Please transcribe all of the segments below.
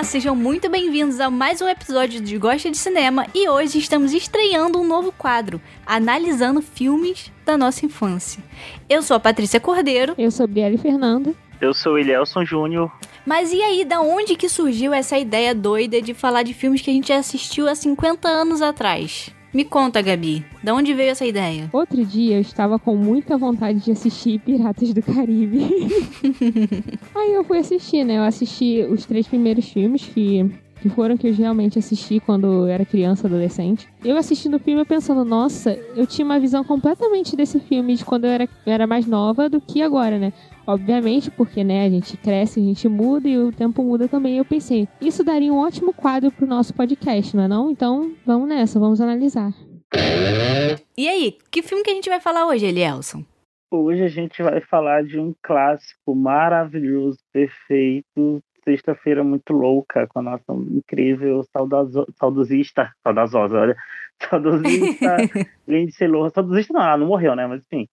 Olá, sejam muito bem-vindos a mais um episódio de Gosta de Cinema e hoje estamos estreando um novo quadro, analisando filmes da nossa infância. Eu sou a Patrícia Cordeiro. Eu sou Brielle Fernanda. Eu sou o Elielson Júnior. Mas e aí, da onde que surgiu essa ideia doida de falar de filmes que a gente já assistiu há 50 anos atrás? Me conta, Gabi, da onde veio essa ideia? Outro dia eu estava com muita vontade de assistir Piratas do Caribe. Aí eu fui assistir, né? Eu assisti os três primeiros filmes que que foram que eu realmente assisti quando eu era criança, adolescente. Eu assistindo o filme, eu pensando, nossa, eu tinha uma visão completamente desse filme de quando eu era, eu era mais nova do que agora, né? Obviamente, porque, né, a gente cresce, a gente muda e o tempo muda também. Eu pensei, isso daria um ótimo quadro pro nosso podcast, não é não? Então, vamos nessa, vamos analisar. E aí, que filme que a gente vai falar hoje, Elielson? Hoje a gente vai falar de um clássico maravilhoso, perfeito, sexta-feira muito louca com a nossa incrível saudazo, saudosista, saudazosa, olha, saudosista Lindsay Lohan, saudosista não, ela não morreu, né, mas enfim,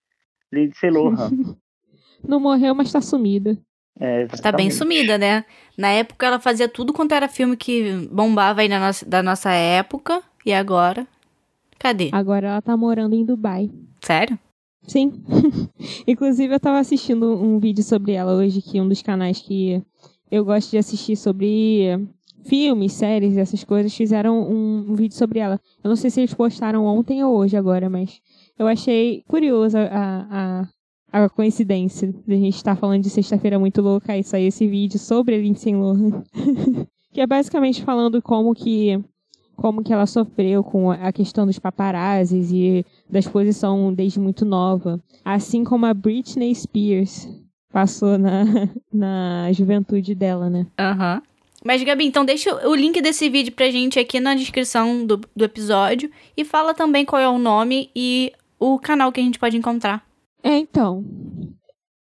Lindsay Lohan. não morreu, mas tá sumida. É, tá bem sumida, né? Na época ela fazia tudo quanto era filme que bombava aí na nossa, da nossa época, e agora? Cadê? Agora ela tá morando em Dubai. Sério? Sim. Inclusive eu tava assistindo um vídeo sobre ela hoje, que um dos canais que eu gosto de assistir sobre filmes, séries, essas coisas, fizeram um, vídeo sobre ela. Eu não sei se eles postaram ontem ou hoje agora, mas eu achei curiosa a, a, a coincidência de a gente estar falando de Sexta-feira Muito Louca e sair esse vídeo sobre a Lindsay Lohan. que é basicamente falando como que como que ela sofreu com a questão dos paparazzis e da exposição desde muito nova. Assim como a Britney Spears, passou na, na juventude dela, né? Aham. Uhum. Mas, Gabi, então deixa o link desse vídeo pra gente aqui na descrição do, do episódio e fala também qual é o nome e o canal que a gente pode encontrar. É, então.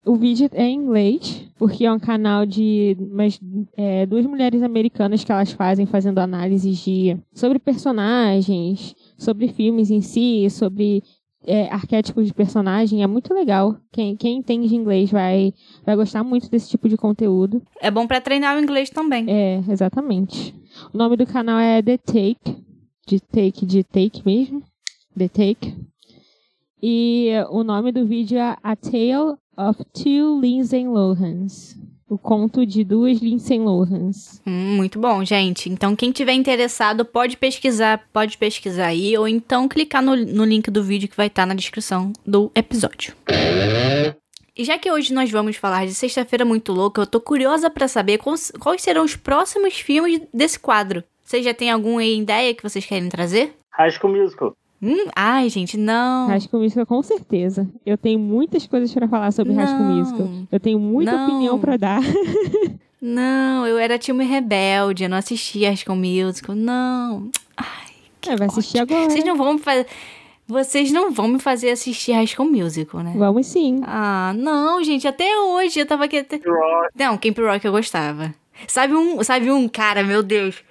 O vídeo é em inglês, porque é um canal de mas, é, duas mulheres americanas que elas fazem fazendo análises de sobre personagens, sobre filmes em si, sobre é, arquétipos de personagem é muito legal. Quem, quem entende inglês vai, vai gostar muito desse tipo de conteúdo. É bom para treinar o inglês também. É, exatamente. O nome do canal é The Take, de take de take mesmo. The Take. E o nome do vídeo é A Tale of Two Lindsay Lohans. O conto de duas Lindsay Lohans. Hum, muito bom, gente. Então, quem tiver interessado, pode pesquisar, pode pesquisar aí, ou então clicar no, no link do vídeo que vai estar na descrição do episódio. E já que hoje nós vamos falar de Sexta-feira Muito Louca, eu tô curiosa para saber quais, quais serão os próximos filmes desse quadro. Vocês já têm alguma ideia que vocês querem trazer? High School Musical. Hum, ai, gente, não. School Musical, com certeza. Eu tenho muitas coisas para falar sobre não. School Musical. Eu tenho muita não. opinião para dar. não, eu era time rebelde, eu não assistia School Musical. Não. Ai, que é, vai assistir agora. Vocês não vão me fazer... Vocês não vão me fazer assistir High School Musical, né? Vamos sim. Ah, não, gente, até hoje eu tava aqui... Até... Não, Camp Rock eu gostava. Sabe um, sabe um cara, meu Deus...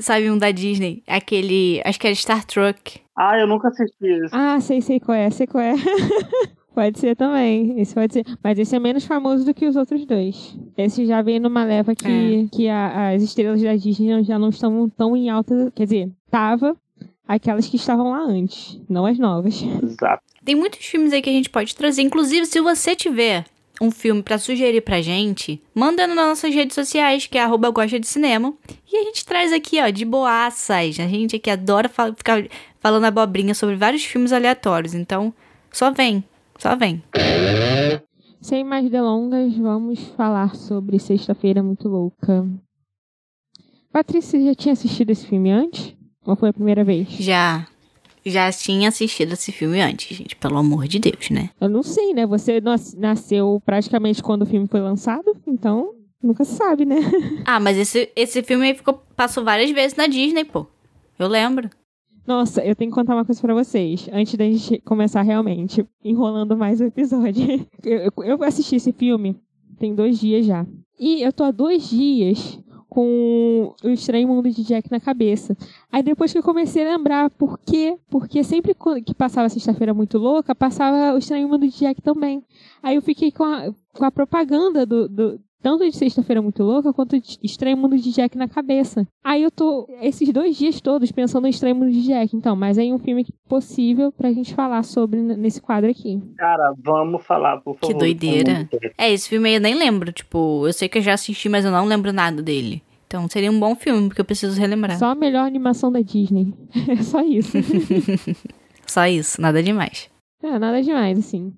Sabe um da Disney? Aquele. Acho que era Star Trek. Ah, eu nunca assisti isso. Ah, sei, sei qual é, sei qual é. pode ser também. Esse pode ser. Mas esse é menos famoso do que os outros dois. Esse já vem numa leva que, é. que a, as estrelas da Disney já não estão tão em alta. Quer dizer, tava aquelas que estavam lá antes, não as novas. Exato. Tem muitos filmes aí que a gente pode trazer. Inclusive, se você tiver um filme para sugerir pra gente, manda nas nossas redes sociais, que é arroba gosta de cinema. E a gente traz aqui, ó, de boaças. A gente aqui adora ficar falando abobrinha sobre vários filmes aleatórios. Então, só vem, só vem. Sem mais delongas, vamos falar sobre Sexta-feira Muito Louca. Patrícia, já tinha assistido esse filme antes? Ou foi a primeira vez? Já já tinha assistido esse filme antes, gente. Pelo amor de Deus, né? Eu não sei, né? Você nasceu praticamente quando o filme foi lançado, então nunca se sabe, né? ah, mas esse, esse filme aí ficou, passou várias vezes na Disney, pô. Eu lembro. Nossa, eu tenho que contar uma coisa para vocês, antes da gente começar realmente, enrolando mais o episódio. Eu, eu assisti esse filme tem dois dias já. E eu tô há dois dias com o Estranho Mundo de Jack na cabeça. Aí depois que eu comecei a lembrar por quê? Porque sempre que passava Sexta-feira Muito Louca, passava o Estranho Mundo de Jack também. Aí eu fiquei com a, com a propaganda do, do, tanto de Sexta-feira Muito Louca quanto de Estranho Mundo de Jack na cabeça. Aí eu tô esses dois dias todos pensando em Estranho Mundo de Jack. Então, mas aí um filme possível pra gente falar sobre nesse quadro aqui. Cara, vamos falar, por favor. Que doideira. É, esse filme aí eu nem lembro. Tipo, eu sei que eu já assisti, mas eu não lembro nada dele. Então seria um bom filme, porque eu preciso relembrar. Só a melhor animação da Disney. É só isso. só isso, nada demais. É, nada demais, assim.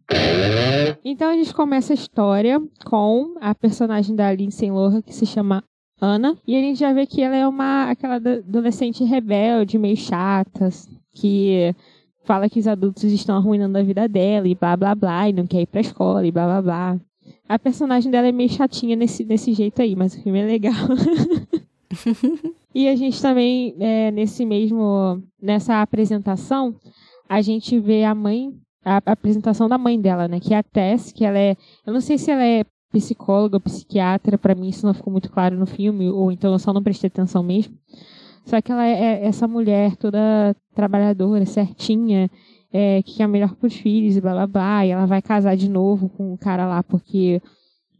Então a gente começa a história com a personagem da Lindsay Lohan, que se chama Ana. E a gente já vê que ela é uma aquela adolescente rebelde, meio chata, que fala que os adultos estão arruinando a vida dela e blá blá blá, e não quer ir pra escola e blá blá blá. A personagem dela é meio chatinha nesse, nesse jeito aí, mas o filme é legal. e a gente também, é, nesse mesmo. nessa apresentação, a gente vê a mãe. A, apresentação da mãe dela, né? Que é a Tess, que ela é. Eu não sei se ela é psicóloga ou psiquiatra, para mim isso não ficou muito claro no filme, ou então eu só não prestei atenção mesmo. Só que ela é, é essa mulher toda trabalhadora, certinha, é, que é melhor para os filhos e blá blá blá. E ela vai casar de novo com o cara lá porque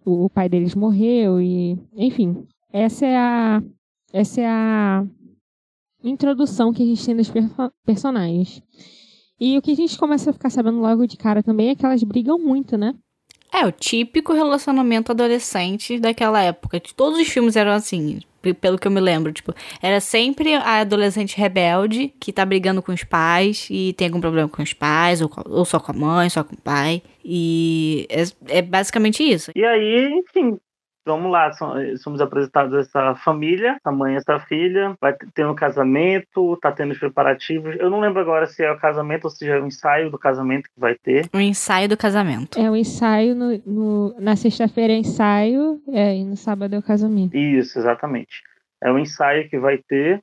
o, o pai deles morreu e enfim. Essa é a essa é a introdução que a gente tem dos personagens. E o que a gente começa a ficar sabendo logo de cara também é que elas brigam muito, né? É, o típico relacionamento adolescente daquela época. Todos os filmes eram assim pelo que eu me lembro, tipo, era sempre a adolescente rebelde que tá brigando com os pais e tem algum problema com os pais, ou, ou só com a mãe, só com o pai. E é, é basicamente isso. E aí, enfim, vamos lá, somos apresentados essa família, a mãe e essa filha, vai ter um casamento, tá tendo os preparativos. Eu não lembro agora se é o casamento ou se é o ensaio do casamento que vai ter. O ensaio do casamento. É o ensaio no, no na sexta-feira é ensaio, é, e no sábado é o casamento. Isso, exatamente. É o ensaio que vai ter.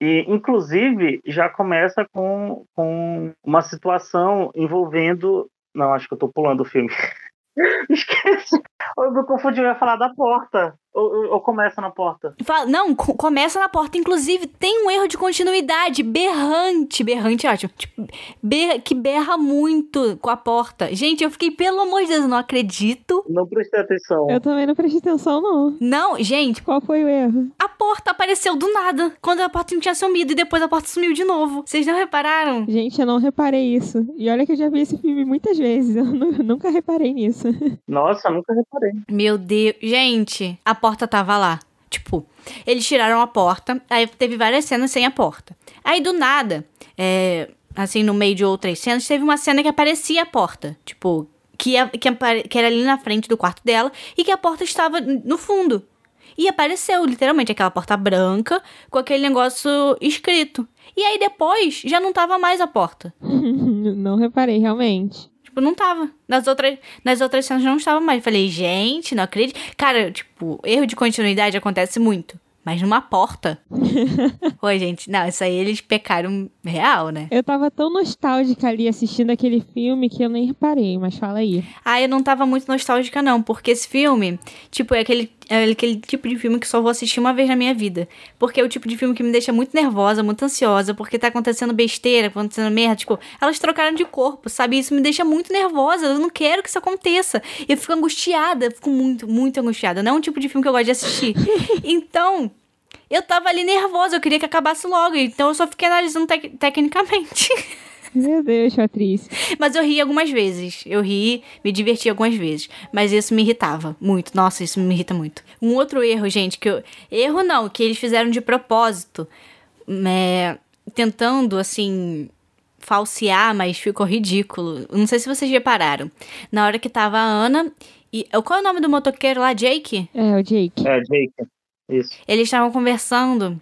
E, inclusive, já começa com, com uma situação envolvendo. Não, acho que eu tô pulando o filme. Esqueci. Eu me confundi, eu ia falar da porta. Ou, ou começa na porta? Não, começa na porta. Inclusive, tem um erro de continuidade. Berrante. Berrante, ótimo. Tipo, berra, que berra muito com a porta. Gente, eu fiquei, pelo amor de Deus, não acredito. Não prestei atenção. Eu também não prestei atenção, não. Não, gente. Qual foi o erro? A porta apareceu do nada. Quando a porta não tinha sumido e depois a porta sumiu de novo. Vocês não repararam? Gente, eu não reparei isso. E olha que eu já vi esse filme muitas vezes. Eu nunca reparei nisso. Nossa, nunca reparei. Meu Deus. Gente, a porta tava lá. Tipo, eles tiraram a porta, aí teve várias cenas sem a porta. Aí do nada, é, assim, no meio de outras cenas, teve uma cena que aparecia a porta. Tipo, que, ia, que, que era ali na frente do quarto dela e que a porta estava no fundo. E apareceu, literalmente, aquela porta branca com aquele negócio escrito. E aí depois já não tava mais a porta. não reparei, realmente. Tipo, não tava. Nas outras, nas outras cenas não estava mais. Falei, gente, não acredito. Cara, tipo, erro de continuidade acontece muito. Mas numa porta. Oi, gente. Não, isso aí eles pecaram real, né? Eu tava tão nostálgica ali assistindo aquele filme que eu nem reparei, mas fala aí. Ah, eu não tava muito nostálgica, não, porque esse filme, tipo, é aquele, é aquele tipo de filme que só vou assistir uma vez na minha vida. Porque é o tipo de filme que me deixa muito nervosa, muito ansiosa, porque tá acontecendo besteira, acontecendo merda. Tipo, elas trocaram de corpo, sabe? Isso me deixa muito nervosa. Eu não quero que isso aconteça. Eu fico angustiada, fico muito, muito angustiada. Não é um tipo de filme que eu gosto de assistir. então. Eu tava ali nervosa, eu queria que acabasse logo, então eu só fiquei analisando tec tecnicamente. Meu Deus, Patrícia. Mas eu ri algumas vezes. Eu ri, me diverti algumas vezes. Mas isso me irritava muito. Nossa, isso me irrita muito. Um outro erro, gente, que eu. Erro não, que eles fizeram de propósito. É, tentando, assim. Falsear, mas ficou ridículo. Não sei se vocês repararam. Na hora que tava a Ana. E, qual é o nome do motoqueiro lá? Jake? É, o Jake. É, Jake. Isso. Eles estavam conversando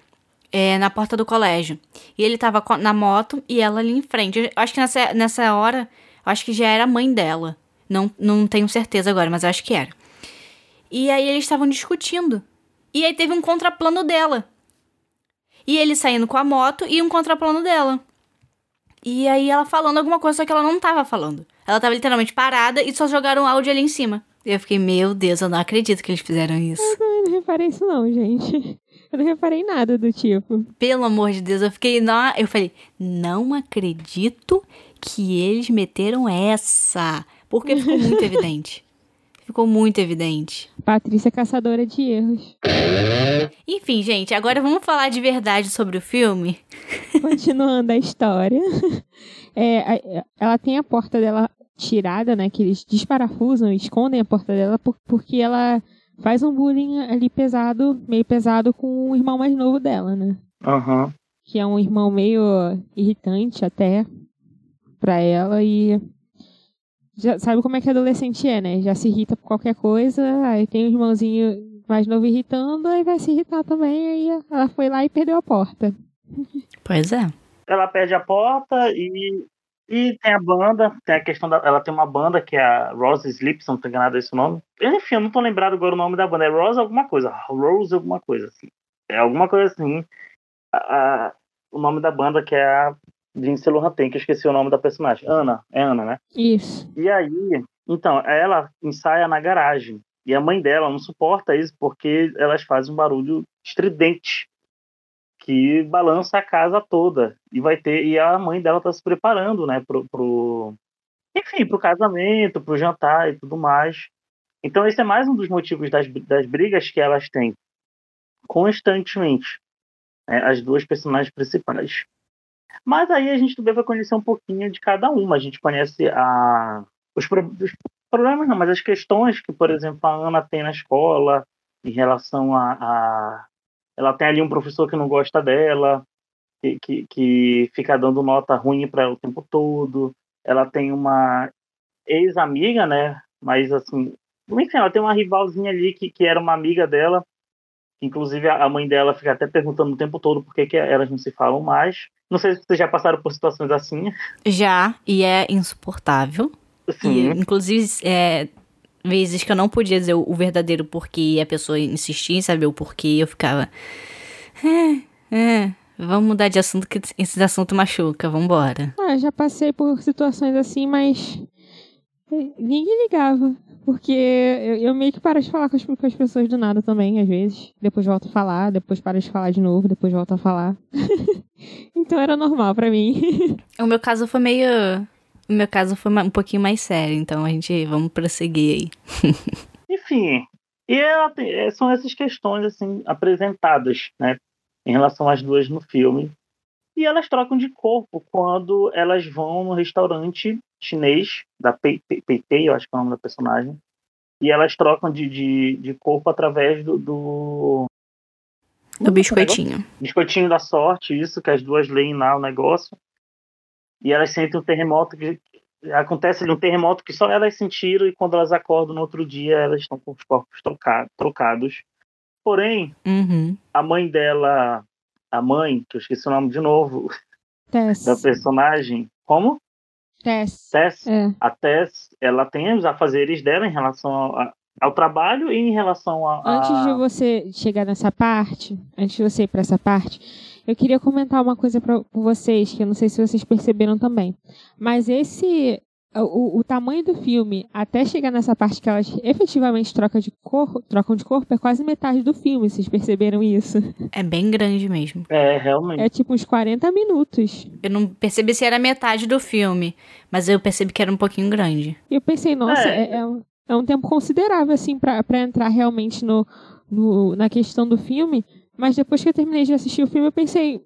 é, na porta do colégio. E ele tava na moto e ela ali em frente. Eu acho que nessa, nessa hora, acho que já era a mãe dela. Não, não tenho certeza agora, mas acho que era. E aí eles estavam discutindo. E aí teve um contraplano dela. E ele saindo com a moto e um contraplano dela. E aí ela falando alguma coisa, só que ela não tava falando. Ela tava literalmente parada e só jogaram áudio ali em cima. Eu fiquei, meu Deus, eu não acredito que eles fizeram isso. Eu não reparei isso não, gente. Eu não reparei nada do tipo. Pelo amor de Deus, eu fiquei, não, eu falei, não acredito que eles meteram essa. Porque ficou muito evidente. Ficou muito evidente. Patrícia é caçadora de erros. Enfim, gente, agora vamos falar de verdade sobre o filme. Continuando a história. É, ela tem a porta dela tirada, né? Que eles desparafusam, escondem a porta dela porque ela faz um bullying ali pesado, meio pesado com o irmão mais novo dela, né? Aham. Uhum. Que é um irmão meio irritante até pra ela e já sabe como é que adolescente é, né? Já se irrita por qualquer coisa, aí tem um irmãozinho mais novo irritando, aí vai se irritar também, aí ela foi lá e perdeu a porta. Pois é. Ela perde a porta e, e tem a banda, tem a questão da. Ela tem uma banda que é a Rose Sleep, se não tô enganado esse nome. Enfim, eu não tô lembrado agora o nome da banda. É Rose alguma coisa. Rose alguma coisa, assim. É alguma coisa assim. A, a, o nome da banda que é a Lindsay Lohan tem, que eu esqueci o nome da personagem. Ana, é Ana, né? Isso. E aí, então, ela ensaia na garagem. E a mãe dela não suporta isso porque elas fazem um barulho estridente que balança a casa toda. E vai ter e a mãe dela tá se preparando, né, pro, pro enfim, pro casamento, pro jantar e tudo mais. Então esse é mais um dos motivos das, das brigas que elas têm constantemente. Né, as duas personagens principais. Mas aí a gente também vai conhecer um pouquinho de cada uma. A gente conhece a, os, os problemas, não, mas as questões que, por exemplo, a Ana tem na escola em relação a, a ela tem ali um professor que não gosta dela, que, que, que fica dando nota ruim para ela o tempo todo. Ela tem uma ex-amiga, né? Mas assim, enfim, ela tem uma rivalzinha ali que, que era uma amiga dela. Inclusive a mãe dela fica até perguntando o tempo todo por que, que elas não se falam mais. Não sei se vocês já passaram por situações assim. Já, e é insuportável. Sim. E, inclusive, é, vezes que eu não podia dizer o verdadeiro porquê e a pessoa insistia em saber o porquê, eu ficava. É, é, vamos mudar de assunto que esse assunto machuca, vambora. Ah, já passei por situações assim, mas. Ninguém ligava. Porque eu, eu, meio que paro de falar com as, com as, pessoas do nada também, às vezes. Depois volto a falar, depois paro de falar de novo, depois volto a falar. então era normal para mim. o meu caso foi meio. Meu caso foi um pouquinho mais sério, então a gente vamos prosseguir aí. Enfim, e tem, é, são essas questões assim apresentadas, né, em relação às duas no filme. E elas trocam de corpo quando elas vão no restaurante chinês, da Pei Pei, eu acho que é o nome da personagem. E elas trocam de, de, de corpo através do. Do, do biscoitinho. Biscoitinho da sorte, isso, que as duas leem lá o negócio. E elas sentem um terremoto que. Acontece ali um terremoto que só elas sentiram, e quando elas acordam no outro dia, elas estão com os corpos trocados. Porém, uhum. a mãe dela, a mãe, que eu esqueci o nome de novo, Tess. da personagem. Como? Tess. Tess. É. A Tess, ela tem os afazeres dela em relação ao, ao trabalho e em relação a, a, Antes de você chegar nessa parte, antes de você ir para essa parte, eu queria comentar uma coisa para vocês, que eu não sei se vocês perceberam também. Mas esse o, o, tamanho do filme, até chegar nessa parte que elas efetivamente trocam de, cor, trocam de corpo, é quase metade do filme, vocês perceberam isso? É bem grande mesmo. É, realmente. É tipo uns 40 minutos. Eu não percebi se era metade do filme, mas eu percebi que era um pouquinho grande. E eu pensei, nossa, é, é, é, um, é um tempo considerável, assim, para entrar realmente no, no, na questão do filme. Mas depois que eu terminei de assistir o filme, eu pensei,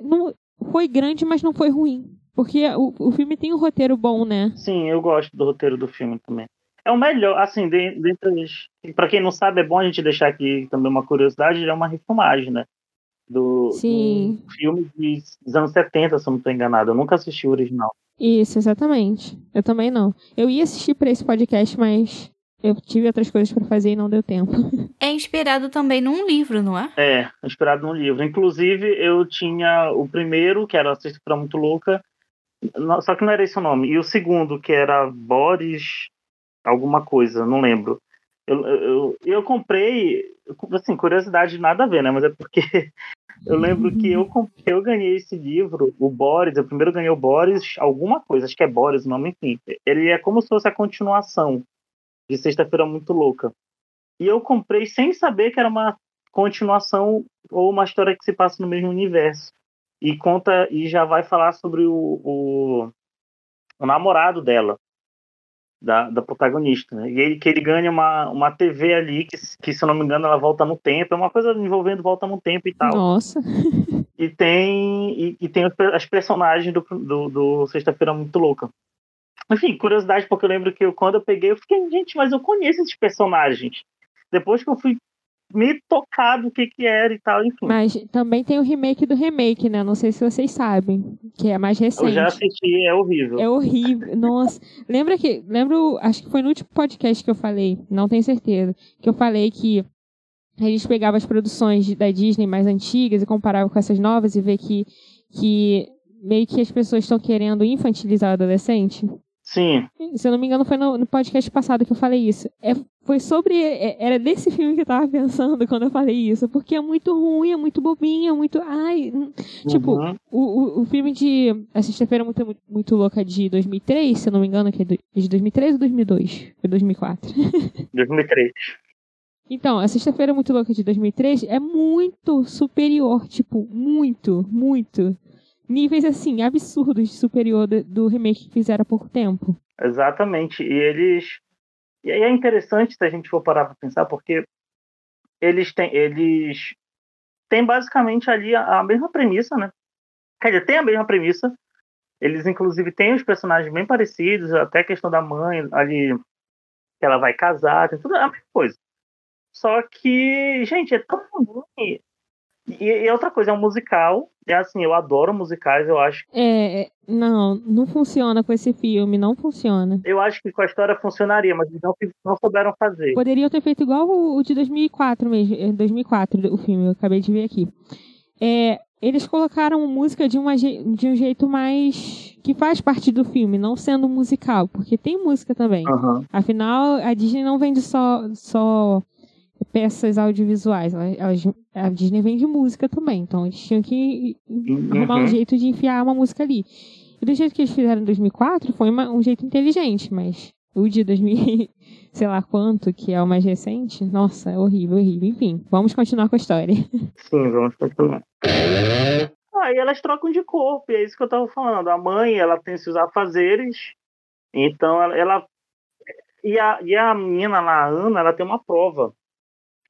não, foi grande, mas não foi ruim. Porque o, o filme tem um roteiro bom, né? Sim, eu gosto do roteiro do filme também. É o melhor, assim, dentre para quem não sabe, é bom a gente deixar aqui também uma curiosidade, é uma refilmagem, né? Do, Sim. do filme dos anos 70, se eu não estou enganado. Eu nunca assisti o original. Isso, exatamente. Eu também não. Eu ia assistir para esse podcast, mas eu tive outras coisas para fazer e não deu tempo. É inspirado também num livro, não é? É, inspirado num livro. Inclusive, eu tinha o primeiro, que era a Sexta-feira Muito Louca, só que não era esse o nome. E o segundo, que era Boris alguma coisa, não lembro. Eu, eu, eu comprei, assim, curiosidade nada a ver, né? Mas é porque eu lembro que eu, eu ganhei esse livro, o Boris, eu primeiro ganhei o Boris, alguma coisa, acho que é Boris o nome, enfim. Ele é como se fosse a continuação de Sexta-feira Muito Louca. E eu comprei sem saber que era uma continuação ou uma história que se passa no mesmo universo e conta e já vai falar sobre o, o, o namorado dela. da, da protagonista, né? E ele, que ele ganha uma, uma TV ali, que, que se eu não me engano ela volta no tempo, é uma coisa envolvendo volta no tempo e tal. Nossa. E tem, e, e tem as personagens do, do, do Sexta-feira Muito Louca. Enfim, curiosidade, porque eu lembro que eu, quando eu peguei, eu fiquei, gente, mas eu conheço esses personagens. Depois que eu fui me tocar do que que era e tal, enfim. Mas também tem o remake do remake, né? Não sei se vocês sabem, que é mais recente. Eu já assisti, é horrível. É horrível. Nossa, lembra que, lembro, acho que foi no último podcast que eu falei, não tenho certeza, que eu falei que a gente pegava as produções da Disney mais antigas e comparava com essas novas e vê que que meio que as pessoas estão querendo infantilizar o adolescente. Sim. Se eu não me engano, foi no, no podcast passado que eu falei isso. É, foi sobre. É, era desse filme que eu tava pensando quando eu falei isso. Porque é muito ruim, é muito bobinho, é muito. Ai. Hum, tipo, Uhum. o, o, o filme de. A Sexta-feira muito, muito, muito Louca de 2003, se eu não me engano, que é é de 2003 ou 2002? Foi 2004. 2003. Então, a Sexta-feira Muito Louca de 2003 é muito superior, tipo, muito, muito. Níveis, assim, absurdos de superior do, remake que fizeram há pouco tempo. Exatamente. E eles. E aí é interessante se a gente for parar para pensar, porque eles têm, eles têm basicamente ali a, a mesma premissa, né? Quer dizer, tem a mesma premissa. Eles, inclusive, têm os personagens bem parecidos, até a questão da mãe ali, que ela vai casar, tem tudo a mesma coisa. Só que, gente, é tão ruim. E, e outra coisa, é um musical. É assim, eu adoro musicais, eu acho É, é, não, não funciona com esse filme, não funciona. Eu acho que com a história funcionaria, mas não, não souberam fazer. Poderiam ter feito igual o, o de 2004 mesmo, é, 2004 o filme, eu acabei de ver aqui. É, eles colocaram música de, uma, de um jeito mais que faz parte do filme, não sendo musical, porque tem música também. Aham. Afinal, a Disney não vende só, só peças audiovisuais, a Disney vende música também, então eles tinham que arrumar um Uhum. jeito de enfiar uma música ali. E do jeito que eles fizeram em 2004, foi uma- um jeito inteligente, mas o de 2000, sei lá quanto, que é o mais recente, nossa, é horrível, horrível. Enfim, vamos continuar com a história. Sim, vamos continuar. Aí elas trocam de corpo, e é isso que eu tava falando. A mãe, ela tem seus afazeres, então ela. ela- e, a, e a menina lá, a Ana, ela tem uma prova.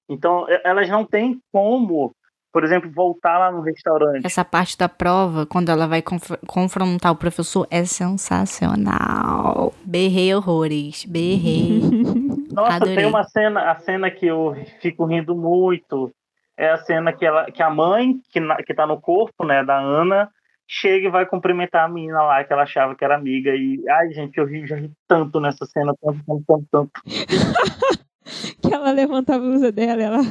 Então, elas não têm como, por exemplo, voltar lá no restaurante. Essa parte da prova, quando ela vai conf- confrontar o professor, é sensacional. Berrei horrores. Berrei. Nossa, Adorei. tem uma cena, a cena que eu fico rindo muito. É a cena que, ela, que a mãe, que, na, que tá no corpo, né, da Ana, chega e vai cumprimentar a menina lá, que ela achava que era amiga. E, ai, gente, eu ri, já ri tanto nessa cena, tanto, tanto, tanto, tanto. que ela levanta a blusa dela, ela.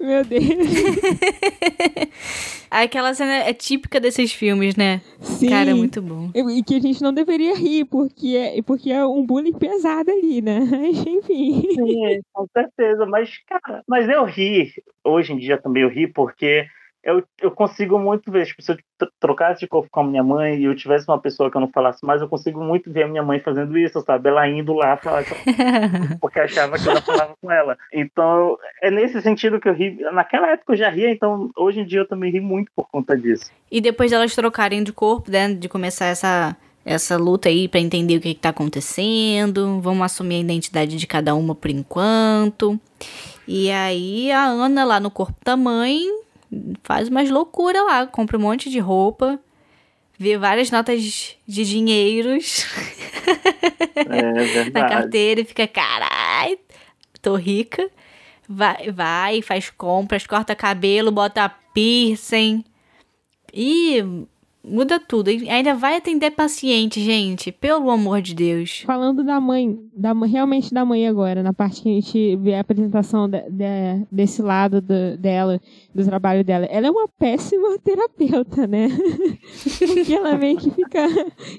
Meu Deus. Aquela cena é típica desses filmes, né? Sim. Cara, é muito bom. E e que a gente não deveria rir, porque é, porque é um bullying pesado ali, né? Mas, enfim. sim, com certeza. Mas, cara, mas eu ri. Hoje em dia também eu ri, porque eu, eu consigo muito ver. Tipo, se eu tr- trocasse de corpo com a minha mãe e eu tivesse uma pessoa que eu não falasse mais, eu consigo muito ver a minha mãe fazendo isso, sabe? Ela indo lá falar porque achava que eu não falava com ela. Então, é nesse sentido que eu ri. Naquela época eu já ria, então hoje em dia eu também ri muito por conta disso. E depois delas trocarem de corpo, né? De começar essa, essa luta aí pra entender o que, que tá acontecendo. Vamos assumir a identidade de cada uma por enquanto. E aí a Ana lá no corpo da mãe faz umas loucuras lá, compra um monte de roupa, vê várias notas de dinheiros É na carteira e fica, carai, tô rica. Vai, vai, faz compras, corta cabelo, bota piercing. E muda tudo. E ainda vai atender paciente, gente. Pelo amor de Deus. Falando da mãe, da, realmente da mãe agora, na parte que a gente vê a apresentação de- de- desse lado do- dela, do trabalho dela. Ela é uma péssima terapeuta, né? Porque ela meio que fica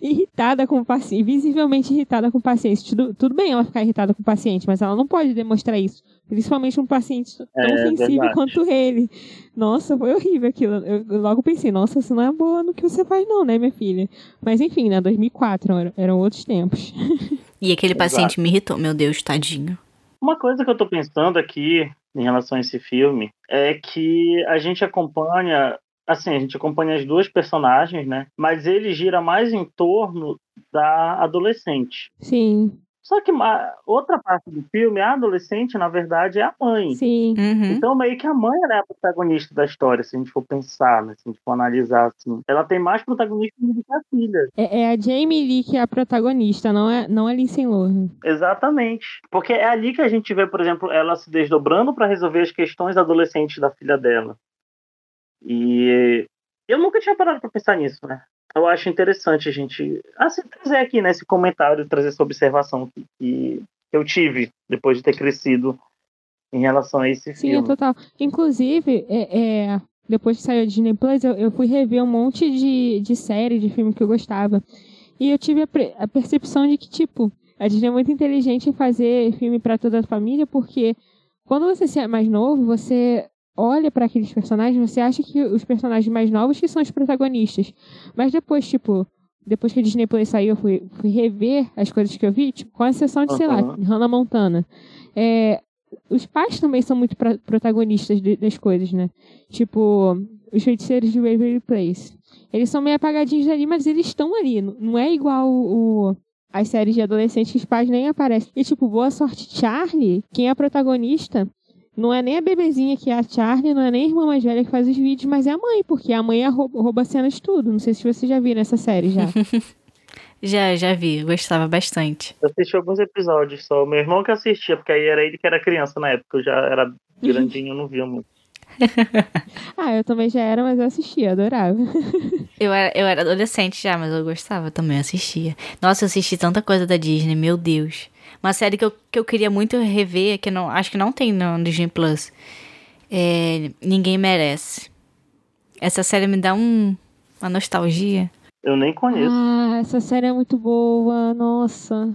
irritada com o paciente, visivelmente irritada com o paciente. Tudo, tudo bem ela ficar irritada com o paciente, mas ela não pode demonstrar isso. Principalmente um paciente tão É, sensível verdade. quanto ele. Nossa, foi horrível aquilo. Eu, logo pensei, nossa, você não é boa no que você faz, não, né, minha filha? Mas enfim, né? 2004 eram, outros tempos. E aquele Exato. paciente me irritou. Meu Deus, tadinho. Uma coisa que eu tô pensando aqui em relação a esse filme é que a gente acompanha assim, a gente acompanha as duas personagens, né? Mas ele gira mais em torno da adolescente. Sim. Só que uma, outra parte do filme, a adolescente, na verdade, é a mãe. Sim. Uhum. Então, meio que a mãe é a protagonista da história, se a gente for pensar, né? Se a gente for analisar, assim. Ela tem mais protagonismo do que a filha. É, é a Jamie Lee que é a protagonista, não é, não é Lindsay Lohan. Exatamente. Porque é ali que a gente vê, por exemplo, ela se desdobrando para resolver as questões adolescentes da filha dela. E eu nunca tinha parado para pensar nisso, né? Eu acho interessante a gente assim, trazer aqui nesse né, comentário, trazer essa observação que, que eu tive depois de ter crescido em relação a esse Sim, filme. é total. Inclusive, é, é, depois que saiu a Disney Plus, eu, eu, fui rever um monte de, de série, de filme que eu gostava. E eu tive a, a percepção de que, tipo, a Disney é muito inteligente em fazer filme para toda a família, porque quando você é mais novo, você olha para aqueles personagens, você acha que os personagens mais novos que são os protagonistas. Mas depois, tipo, depois que a Disney Plus saiu, eu fui, fui rever as coisas que eu vi, tipo, com exceção de, uhum. sei lá, Hannah Montana. É, os pais também são muito protagonistas de, das coisas, né? Tipo, os feiticeiros de Waverly Place. Eles são meio apagadinhos ali, mas eles estão ali. Não é igual o, as séries de adolescentes que os pais nem aparecem. E, tipo, Boa Sorte Charlie, quem é a protagonista, não é nem a bebezinha que é a Charlie, não é nem a irmã mais velha que faz os vídeos, mas é a mãe, porque a mãe rouba, rouba cenas de tudo. Não sei se você já viu nessa série já. já, já vi, gostava bastante. Eu assisti alguns episódios só. Meu irmão que assistia, porque aí era ele que era criança na época, eu já era grandinho, eu não via muito. ah, eu também já era, mas eu assistia, adorava. eu, era, eu era adolescente já, mas eu gostava também, assistia. Nossa, eu assisti tanta coisa da Disney, meu Deus. Uma série que eu, que eu queria muito rever, que não, acho que não tem no Disney Plus. É Ninguém Merece. Essa série me dá um, uma nostalgia. Eu nem conheço. Ah, essa série é muito boa, nossa.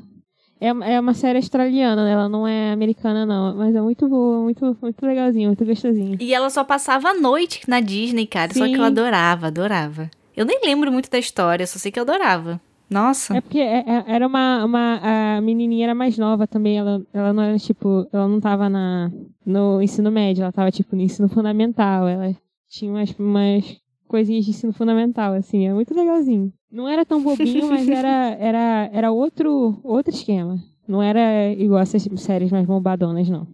É, é uma série australiana, né? ela não é americana, não. Mas é muito boa, muito, muito legalzinha, muito gostosinha. E ela só passava a noite na Disney, cara. Sim. Só que eu adorava, adorava. Eu nem lembro muito da história, só sei que eu adorava. Nossa. É porque é, é, era uma, uma. A menininha era mais nova também. Ela, ela não era, tipo. Ela não tava na, no ensino médio, ela tava, tipo, no ensino fundamental. Ela tinha umas, umas coisinhas de ensino fundamental, assim. É muito legalzinho. Não era tão bobinho, mas era, era, era outro, outro esquema. Não era igual essas séries mais bombadonas, não.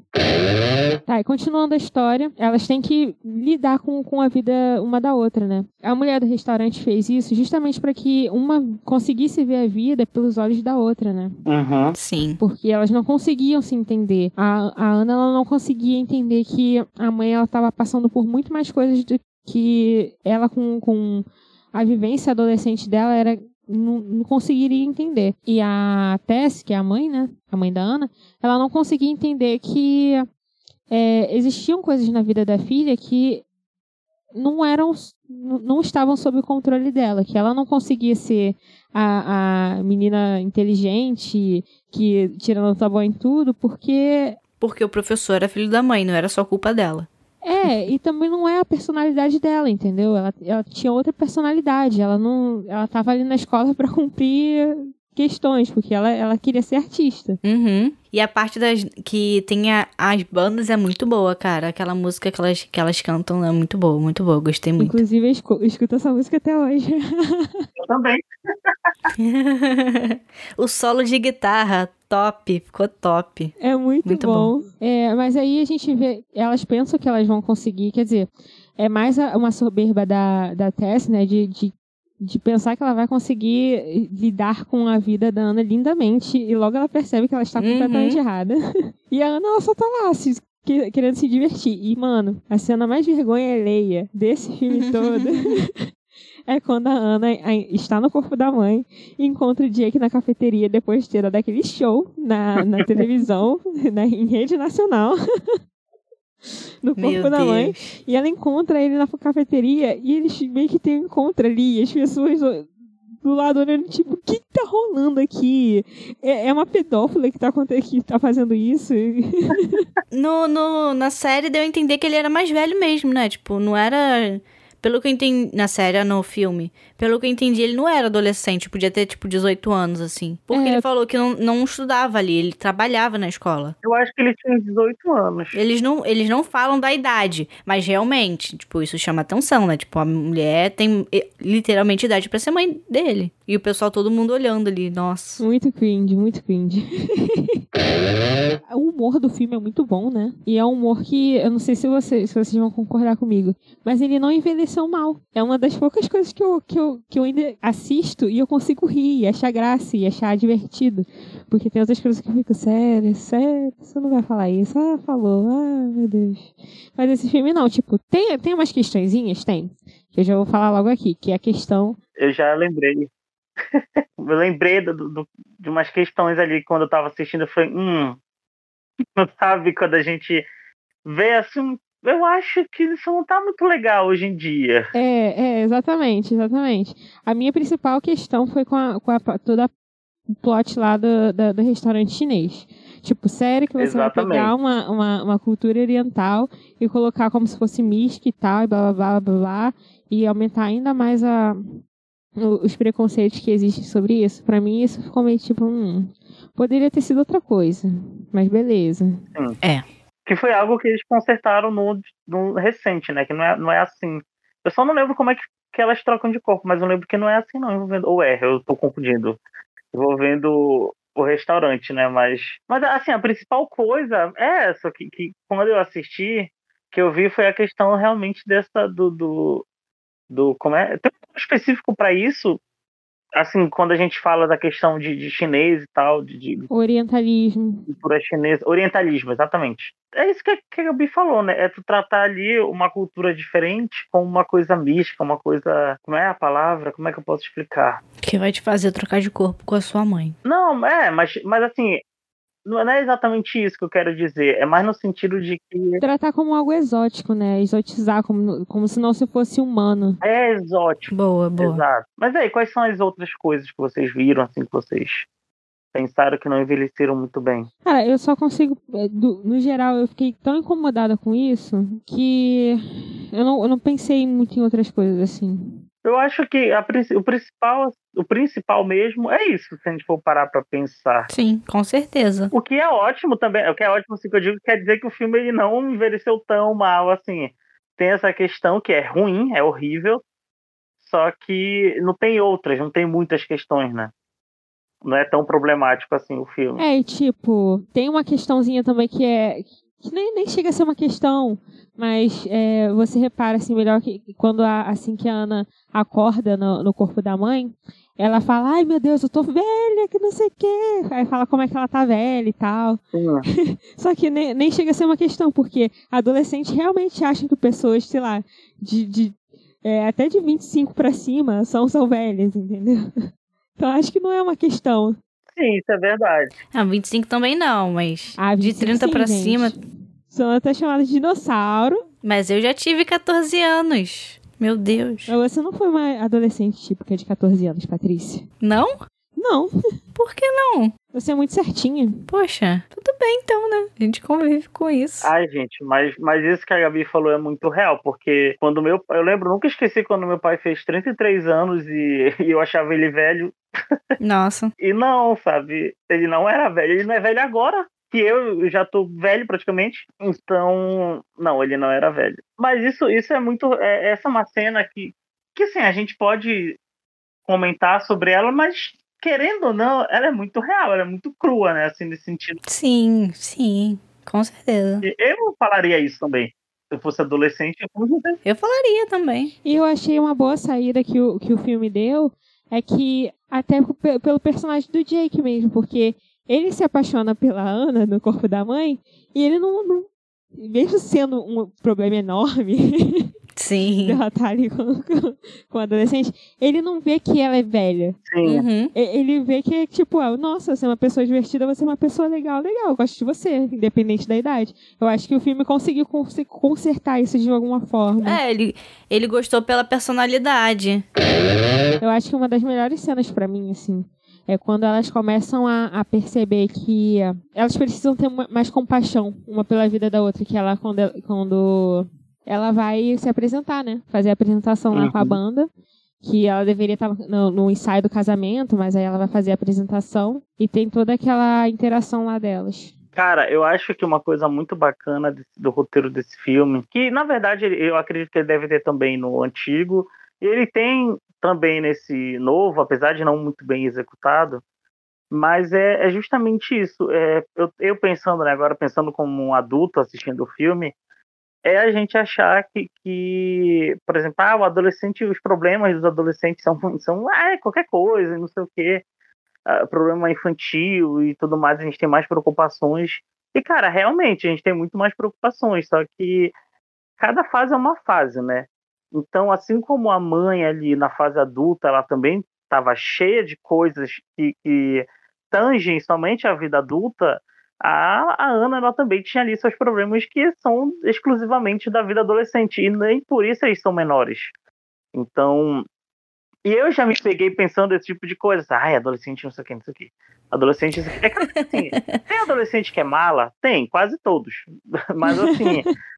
Tá, e continuando a história, elas têm que lidar com, com a vida uma da outra, né? A mulher do restaurante fez isso justamente para que uma conseguisse ver a vida pelos olhos da outra, né? Uhum. Sim. Porque elas não conseguiam se entender. A, a Ana ela não conseguia entender que a mãe ela estava passando por muito mais coisas do que ela com, com a vivência adolescente dela era não, conseguiria entender. E a Tess, que é a mãe, né? A mãe da Ana, ela não conseguia entender que é, existiam coisas na vida da filha que não eram não estavam sob o controle dela, que ela não conseguia ser a, a menina inteligente que tira nota boa em tudo, porque porque o professor era filho da mãe, não era só culpa dela. É, e também não é a personalidade dela, entendeu? Ela, ela tinha outra personalidade. Ela não. Ela tava ali na escola para cumprir questões, porque ela, ela queria ser artista. Uhum. E a parte das que tem a, as bandas é muito boa, cara. Aquela música que elas, que elas cantam é muito boa, muito boa. Gostei muito. Inclusive, eu escuto, essa música até hoje. Também. o solo de guitarra, top, ficou top. É muito, muito bom. bom. É, mas aí a gente vê, elas pensam que elas vão conseguir, quer dizer, é mais uma soberba da, da Tess, né, de, de de pensar que ela vai conseguir lidar com a vida da Ana lindamente e logo ela percebe que ela está completamente uhum. errada. e a Ana ela só tá lá se, que, querendo se divertir. E, mano, a cena mais vergonha alheia desse filme todo é quando a Ana está no corpo da mãe e encontra o Jake na cafeteria depois de ter dado aquele show na, na televisão, na, em rede nacional. no corpo Meu da Deus. mãe. E ela encontra ele na cafeteria e eles meio que tem um encontro ali. E as pessoas do lado olhando, tipo, o que tá rolando aqui? É, é uma pedófila que tá, que tá fazendo isso? no, no, na série deu a entender que ele era mais velho mesmo, né? Tipo, não era pelo que eu entendi na série, no filme, pelo que eu entendi, ele não era adolescente, podia ter tipo 18 anos, assim. Porque É. ele falou que não, não estudava ali, ele trabalhava na escola. Eu acho que ele tinha 18 anos. Eles não, eles não falam da idade, mas realmente, tipo, isso chama atenção, né? Tipo, a mulher tem literalmente idade pra ser mãe dele. E o pessoal, todo mundo olhando ali, nossa. Muito cringe, muito cringe. humor do filme é muito bom, né? E é um humor que, eu não sei se vocês, se vocês vão concordar comigo, mas ele não envelheceu mal. É uma das poucas coisas que eu, que eu, que eu ainda assisto e eu consigo rir, e achar graça e achar divertido. Porque tem outras coisas que eu fico, sério, sério, você não vai falar isso. Ah, falou, ah, meu Deus. Mas esse filme não, tipo, tem, tem umas questõezinhas? Tem. Que eu já vou falar logo aqui, que é a questão Eu já lembrei. eu lembrei do, do- de umas questões ali quando eu tava assistindo. Eu falei, hum. Não sabe quando a gente vê assim. Eu acho que isso não tá muito legal hoje em dia. É, é, exatamente, exatamente. A minha principal questão foi com, a, com a, toda o plot lá do, da- do restaurante chinês. Tipo, sério que você vai Exatamente. pegar uma, uma, uma cultura oriental e colocar como se fosse mística e tal, e blá blá blá blá blá, e aumentar ainda mais a, os preconceitos que existem sobre isso. Pra mim, isso ficou meio tipo, hum, poderia ter sido outra coisa, mas beleza. Que foi algo que eles consertaram no, no recente, né? Que não é, não é assim. Eu só não lembro como é que, que elas trocam de corpo, mas eu lembro que não é assim, não, envolvendo. Ou é, eu tô confundindo. Envolvendo o restaurante, né? Mas. Mas assim, a principal coisa é essa, que, que quando eu assisti, que eu vi foi a questão realmente dessa do. do, do como é? Tem um específico para isso. Assim, quando a gente fala da questão de, de chinês e tal, de, de Orientalismo. cultura chinesa, orientalismo, exatamente. É isso que, a- que a Gabi falou, né? É tu tratar ali uma cultura diferente com uma coisa mística, uma coisa. Como é a palavra? Como é que eu posso explicar? Que vai te fazer trocar de corpo com a sua mãe. Não, é, mas, mas assim, não é exatamente isso que eu quero dizer. É mais no sentido de que Tratar como algo exótico, né? Exotizar, como, como se não se fosse humano. é exótico. Boa, boa. Exato. Mas aí, quais são as outras coisas que vocês viram, assim, que vocês pensaram que não envelheceram muito bem? Cara, eu só consigo. é, do- no geral, eu fiquei tão incomodada com isso que eu não, eu não pensei muito em outras coisas assim. Eu acho que a o principal, o principal mesmo é isso, se a gente for parar pra pensar. Sim, com certeza. O que é ótimo também, o que é ótimo assim que eu digo, quer dizer que o filme ele não envelheceu tão mal assim. Tem essa questão que é ruim, é horrível, só que não tem outras, não tem muitas questões, né? Não é tão problemático assim o filme. É, e tipo, tem uma questãozinha também que é. que nem, nem chega a ser uma questão, mas é, você repara assim melhor que quando a, assim que a Ana acorda no, no corpo da mãe, ela fala, ai meu Deus, eu tô velha, que não sei o quê. Aí fala como é que ela tá velha e tal. Sim. Só que nem, nem chega a ser uma questão, porque adolescentes realmente acham que pessoas, sei lá, de, de é, até de 25 pra cima são, são velhas, entendeu? Então acho que não é uma questão. Sim, isso é verdade. Ah, 25 também não, mas Ah, de 25 30 sim, pra gente. cima. São até chamadas de dinossauro. Mas eu já tive 14 anos. Meu Deus. Mas você não foi uma adolescente típica de 14 anos, Patrícia? Não? Não, Por que não? você é muito certinha. Poxa, tudo bem então, né? A gente convive com isso. Ai, gente, mas, mas isso que a Gabi falou é muito real, porque quando meu eu lembro, nunca esqueci quando meu pai fez 33 anos e, e eu achava ele velho. Nossa. E não, sabe? Ele não era velho, ele não é velho agora. Que eu já tô velho praticamente. Então, não, ele não era velho. Mas isso, isso é muito. É, essa é uma cena que, que assim, a gente pode comentar sobre ela, mas querendo ou não, ela é muito real, ela é muito crua, né? Assim, nesse sentido. Sim, sim. Com certeza. Eu falaria isso também. Se eu fosse adolescente, eu. Eu falaria também. E eu achei uma boa saída que o, que o filme deu, é que até pe- pelo personagem do Jake mesmo, porque ele se apaixona pela Ana no corpo da mãe, e ele não. não- mesmo sendo um problema enorme Sim. dela estar ali com, com, adolescente, ele não vê que ela é velha. Sim. Uhum. Ele vê que, tipo, ah, nossa, você é uma pessoa divertida, você é uma pessoa legal, legal, eu gosto de você, independente da idade. Eu acho que o filme conseguiu conse- consertar isso de alguma forma. É, ele, ele gostou pela personalidade. Eu acho que uma das melhores cenas pra mim, assim, é quando elas começam a, a perceber que eh, elas precisam ter mais compaixão uma pela vida da outra, que ela, quando, ela- quando ela vai se apresentar, né? Fazer a apresentação lá com a Uhum. banda. Que ela deveria estar no, no ensaio do casamento, mas aí ela vai fazer a apresentação. E tem toda aquela interação lá delas. Cara, eu acho que uma coisa muito bacana desse- do roteiro desse filme, que na verdade eu acredito que ele deve ter também no antigo, e ele tem também nesse novo, apesar de não muito bem executado, mas é, é justamente isso. É, eu, eu pensando, né, agora pensando como um adulto assistindo o filme, é a gente achar que, que por exemplo, ah, o adolescente, os problemas dos adolescentes são, são ah, é qualquer coisa, não sei o quê ah, problema infantil e tudo mais, a gente tem mais preocupações. E, cara, realmente, a gente tem muito mais preocupações, só que cada fase é uma fase, né? Então, assim como a mãe ali na fase adulta, ela também estava cheia de coisas que, que tangem somente a vida adulta, a, a Ana ela também tinha ali seus problemas que são exclusivamente da vida adolescente, e nem por isso eles são menores. Então, e eu já me peguei pensando esse tipo de coisa. Ai, adolescente não sei o que, não sei o que. Adolescente, não sei o que. É claro que, assim, tem adolescente que é mala? Tem, quase todos. Mas assim,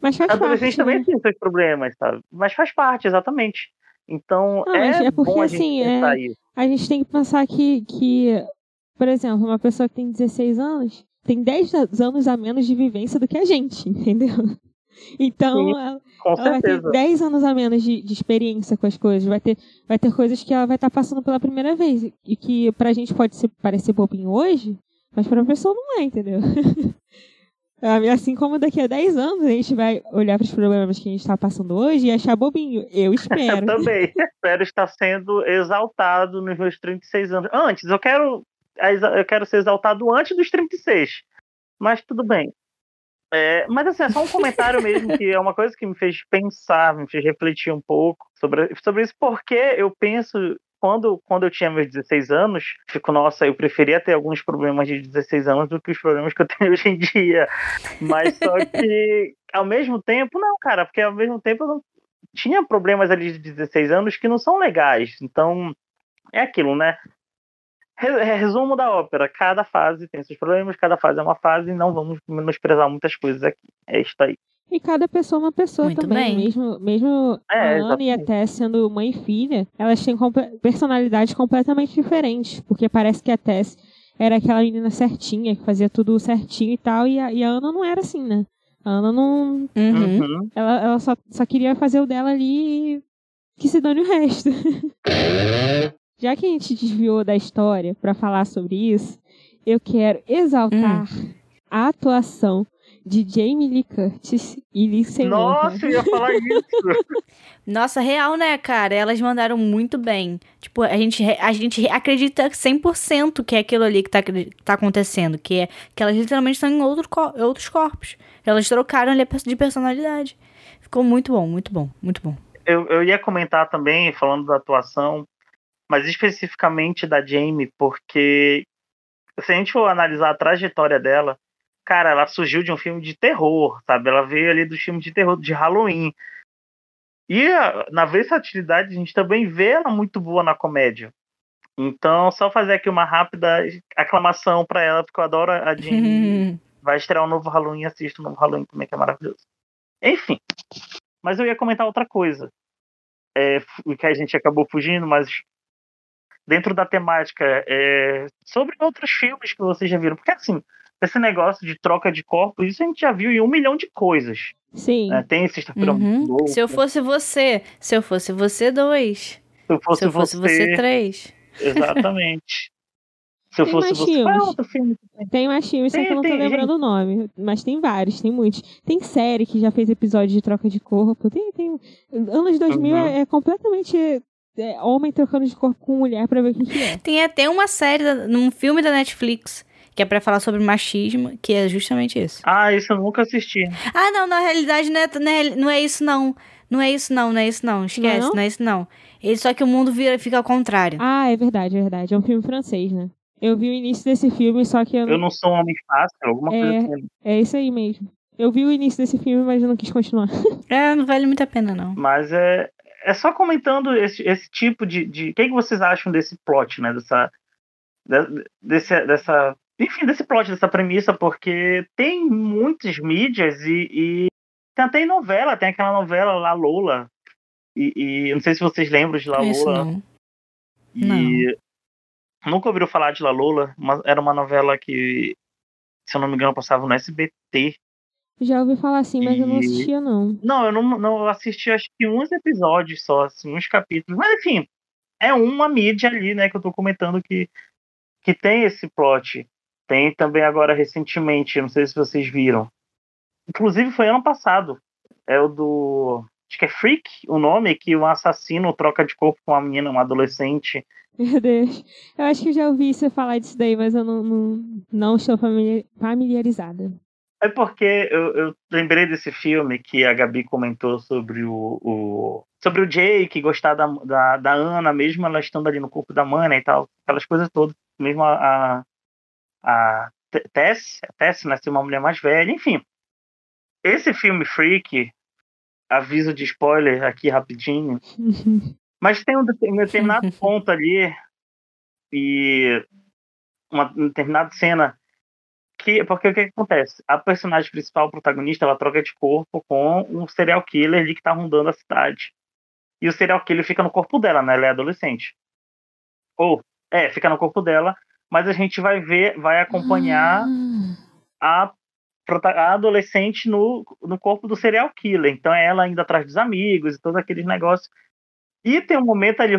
Mas faz adolescente parte, também né? tem seus problemas, sabe? Mas faz parte, exatamente. Então, Não, é, é porque, bom a gente assim, é- isso. A gente tem que pensar que, que, por exemplo, uma pessoa que tem 16 anos tem 10 anos a menos de vivência do que a gente, entendeu? Então, Sim, ela, ela vai ter certeza. 10 anos a menos de, de experiência com as coisas. Vai ter, vai ter coisas que ela vai estar passando pela primeira vez. E que pra gente pode ser, parecer bobinho hoje, mas pra pessoa não é, entendeu? Assim como daqui a 10 anos a gente vai olhar para os problemas que a gente está passando hoje e achar bobinho. Eu espero. Eu também. Espero estar sendo exaltado nos meus 36 anos. Antes, eu quero, eu quero ser exaltado antes dos 36. Mas tudo bem. É, mas assim, é só um comentário mesmo, que é uma coisa que me fez pensar, me fez refletir um pouco sobre, sobre isso, porque eu penso, quando, quando eu tinha meus 16 anos, fico, nossa, eu preferia ter alguns problemas de 16 anos do que os problemas que eu tenho hoje em dia. Mas só que, ao mesmo tempo, não, cara, porque ao mesmo tempo eu não tinha problemas ali de 16 anos que não são legais. Então, é aquilo, né? Re- Resumo da ópera: cada fase tem seus problemas, cada fase é uma fase, e não vamos menosprezar muitas coisas aqui. É isso aí. E cada pessoa é uma pessoa Muito também. bem. Mesmo, mesmo É, a Ana e a exatamente. Tess sendo mãe e filha, elas têm comple- personalidades completamente diferentes. Porque parece que a Tess era aquela menina certinha, que fazia tudo certinho e tal, e a, e a Ana não era assim, né? A Ana não. Uhum. Uhum. Ela, ela só, só queria fazer o dela ali e que se dane o resto. Já que a gente desviou da história pra falar sobre isso, eu quero exaltar a atuação de Jamie Lee Curtis e Lindsay Lohan. Nossa, eu ia falar isso. Nossa, real, né, cara? Elas mandaram muito bem. Tipo, a gente, a gente acredita 100% que é aquilo ali que tá, que tá acontecendo. Que é que elas literalmente estão em outro, outros corpos. Elas trocaram ali de personalidade. Ficou muito bom, muito bom, muito bom. Eu, eu ia comentar também, falando da atuação, mas especificamente da Jamie, porque se a gente for analisar a trajetória dela, cara, ela surgiu de um filme de terror, sabe? Ela veio ali do filme de terror de Halloween. E a- na versatilidade, a gente também vê ela muito boa na comédia. Então, só fazer aqui uma rápida aclamação pra ela, porque eu adoro a Jamie. Vai estrear um novo Halloween, assista o novo Halloween também, que é maravilhoso. Enfim. Mas eu ia comentar outra coisa. É, o que a gente acabou fugindo, mas dentro da temática, é, sobre outros filmes que vocês já viram. Porque assim, esse negócio de troca de corpos, isso a gente já viu em um milhão de coisas. Sim. né? Tem Sexta-feira Uhum. Se eu fosse você, se eu fosse você, dois. se eu fosse, se eu fosse você, três. Exatamente. Se eu Tem fosse mais você. Qual é filmes? outro filme? que tem? Tem mais filmes, só Tem- que eu não tô lembrando o nome. Mas tem vários, tem muitos. Tem série que já fez episódio de troca de corpo. Tem, tem... Anos 2000 Uhum. é, é completamente é, homem trocando de corpo com mulher pra ver o que, é. Tem até uma série, da- num filme da Netflix, que é pra falar sobre machismo, que é justamente isso. Ah, isso eu nunca assisti. Ah, não, na realidade não é, não é, não é isso, não. Não é isso, não, não é isso, não. Esquece, não? não, é isso, não. Ele, só que o mundo vira, fica ao contrário. Ah, é verdade, é verdade. É um filme francês, né? Eu vi o início desse filme, só que eu não... Eu não sou um homem fácil, alguma coisa É. assim. É isso aí mesmo. Eu vi o início desse filme, mas eu não quis continuar. É, não vale muito a pena, não. Mas é, é só comentando esse, esse tipo de. de... O que, que vocês acham desse plot, né? Dessa, de- desse, dessa. Enfim, desse plot, dessa premissa, porque tem muitas mídias e, e Tem até novela, tem aquela novela La Lola. E, e não sei se vocês lembram de La Isso Lola. não. E nunca ouviram falar de La Lola, mas era uma novela que, se eu não me engano, passava no SBT. Já ouvi falar assim, mas eu não E- assistia, não. Não, eu não, não eu assisti acho que uns episódios só, assim, uns capítulos. Mas enfim, é uma mídia ali, né, que eu tô comentando que, que tem esse plot. Tem também agora recentemente, não sei se vocês viram. Inclusive foi ano passado. É o do. Acho que é Freak o nome, que um assassino troca de corpo com uma menina, uma adolescente. Meu Deus. Eu acho que eu já ouvi você falar disso daí, mas eu não, não, não estou famili- familiarizada. É porque eu, eu lembrei desse filme que a Gabi comentou sobre o, o- sobre o Jake gostar da, da, da Ana, mesmo ela estando ali no corpo da mãe né, e tal, aquelas coisas todas. Mesmo a, a, a Tess, a Tess, né, ser uma mulher mais velha, enfim. Esse filme Freak, aviso de spoiler aqui rapidinho, mas tem um um determinado ponto ali e uma determinada cena que porque o que, que acontece? A personagem principal, protagonista, ela troca de corpo com um serial killer ali que tá rondando a cidade. E o serial killer fica no corpo dela, né? Ela é adolescente. Ou, é, fica no corpo dela, mas a gente vai ver, vai acompanhar Ah, a, a adolescente no, no corpo do serial killer. Então é ela ainda atrás dos amigos e todos aqueles negócios. E tem um momento ali